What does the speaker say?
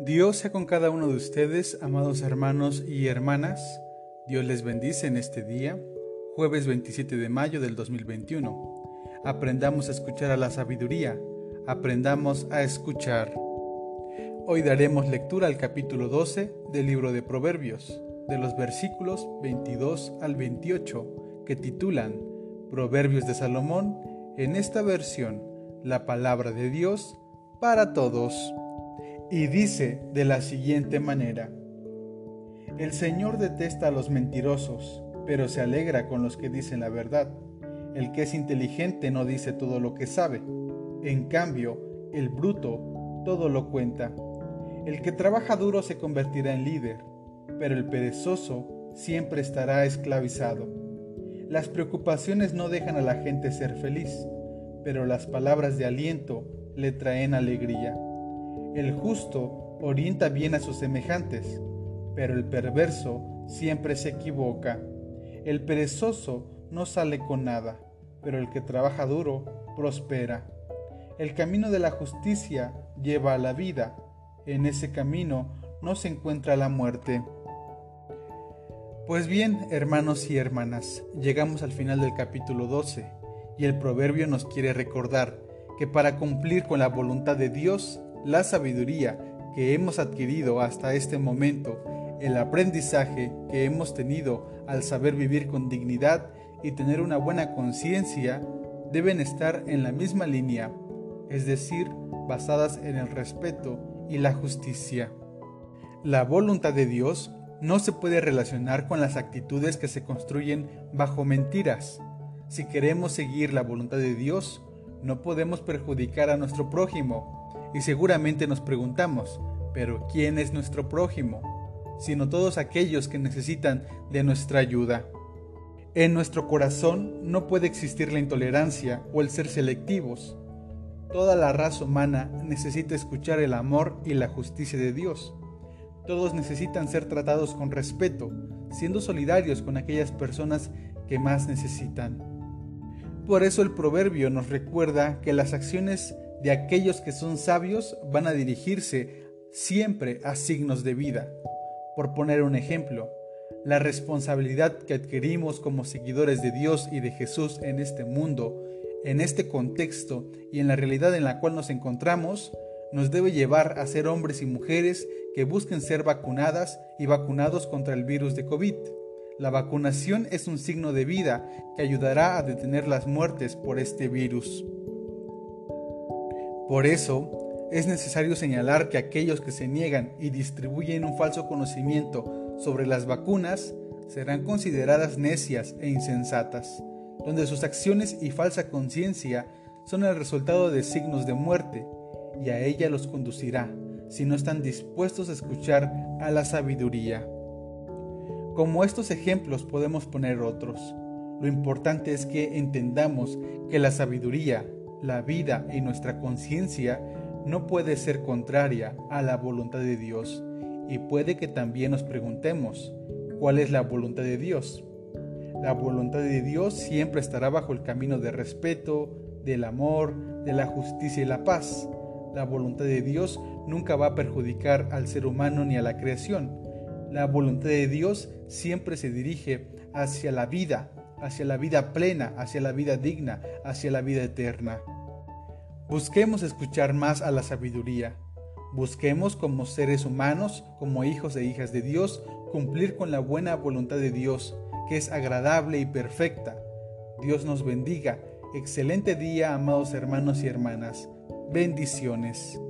Dios sea con cada uno de ustedes, amados hermanos y hermanas. Dios les bendice en este día, jueves 27 de mayo del 2021. Aprendamos a escuchar a la sabiduría, aprendamos a escuchar. Hoy daremos lectura al capítulo 12 del libro de Proverbios, de los versículos 22 al 28, que titulan Proverbios de Salomón, en esta versión, la palabra de Dios para todos y dice de la siguiente manera, El Señor detesta a los mentirosos, pero se alegra con los que dicen la verdad. El que es inteligente no dice todo lo que sabe, en cambio, el bruto todo lo cuenta. El que trabaja duro se convertirá en líder, pero el perezoso siempre estará esclavizado. Las preocupaciones no dejan a la gente ser feliz, pero las palabras de aliento le traen alegría. El justo orienta bien a sus semejantes, pero el perverso siempre se equivoca. El perezoso no sale con nada, pero el que trabaja duro prospera. El camino de la justicia lleva a la vida, en ese camino no se encuentra la muerte. Pues bien, hermanos y hermanas, llegamos al final del capítulo 12 y el proverbio nos quiere recordar que para cumplir con la voluntad de Dios la sabiduría que hemos adquirido hasta este momento, el aprendizaje que hemos tenido al saber vivir con dignidad y tener una buena conciencia, deben estar en la misma línea, es decir, basadas en el respeto y la justicia. La voluntad de Dios no se puede relacionar con las actitudes que se construyen bajo mentiras. Si queremos seguir la voluntad de Dios, no podemos perjudicar a nuestro prójimo y seguramente nos preguntamos, pero ¿quién es nuestro prójimo? Sino todos aquellos que necesitan de nuestra ayuda. En nuestro corazón no puede existir la intolerancia o el ser selectivos. Toda la raza humana necesita escuchar el amor y la justicia de Dios. Todos necesitan ser tratados con respeto, siendo solidarios con aquellas personas que más necesitan. Por eso el proverbio nos recuerda que las acciones de aquellos que son sabios van a dirigirse siempre a signos de vida. Por poner un ejemplo, la responsabilidad que adquirimos como seguidores de Dios y de Jesús en este mundo, en este contexto y en la realidad en la cual nos encontramos, nos debe llevar a ser hombres y mujeres que busquen ser vacunadas y vacunados contra el virus de COVID. La vacunación es un signo de vida que ayudará a detener las muertes por este virus. Por eso, es necesario señalar que aquellos que se niegan y distribuyen un falso conocimiento sobre las vacunas serán consideradas necias e insensatas, donde sus acciones y falsa conciencia son el resultado de signos de muerte, y a ella los conducirá si no están dispuestos a escuchar a la sabiduría. Como estos ejemplos podemos poner otros. Lo importante es que entendamos que la sabiduría la vida y nuestra conciencia no puede ser contraria a la voluntad de Dios y puede que también nos preguntemos, ¿cuál es la voluntad de Dios? La voluntad de Dios siempre estará bajo el camino de respeto, del amor, de la justicia y la paz. La voluntad de Dios nunca va a perjudicar al ser humano ni a la creación. La voluntad de Dios siempre se dirige hacia la vida, hacia la vida plena, hacia la vida digna, hacia la vida eterna. Busquemos escuchar más a la sabiduría. Busquemos como seres humanos, como hijos e hijas de Dios, cumplir con la buena voluntad de Dios, que es agradable y perfecta. Dios nos bendiga. Excelente día, amados hermanos y hermanas. Bendiciones.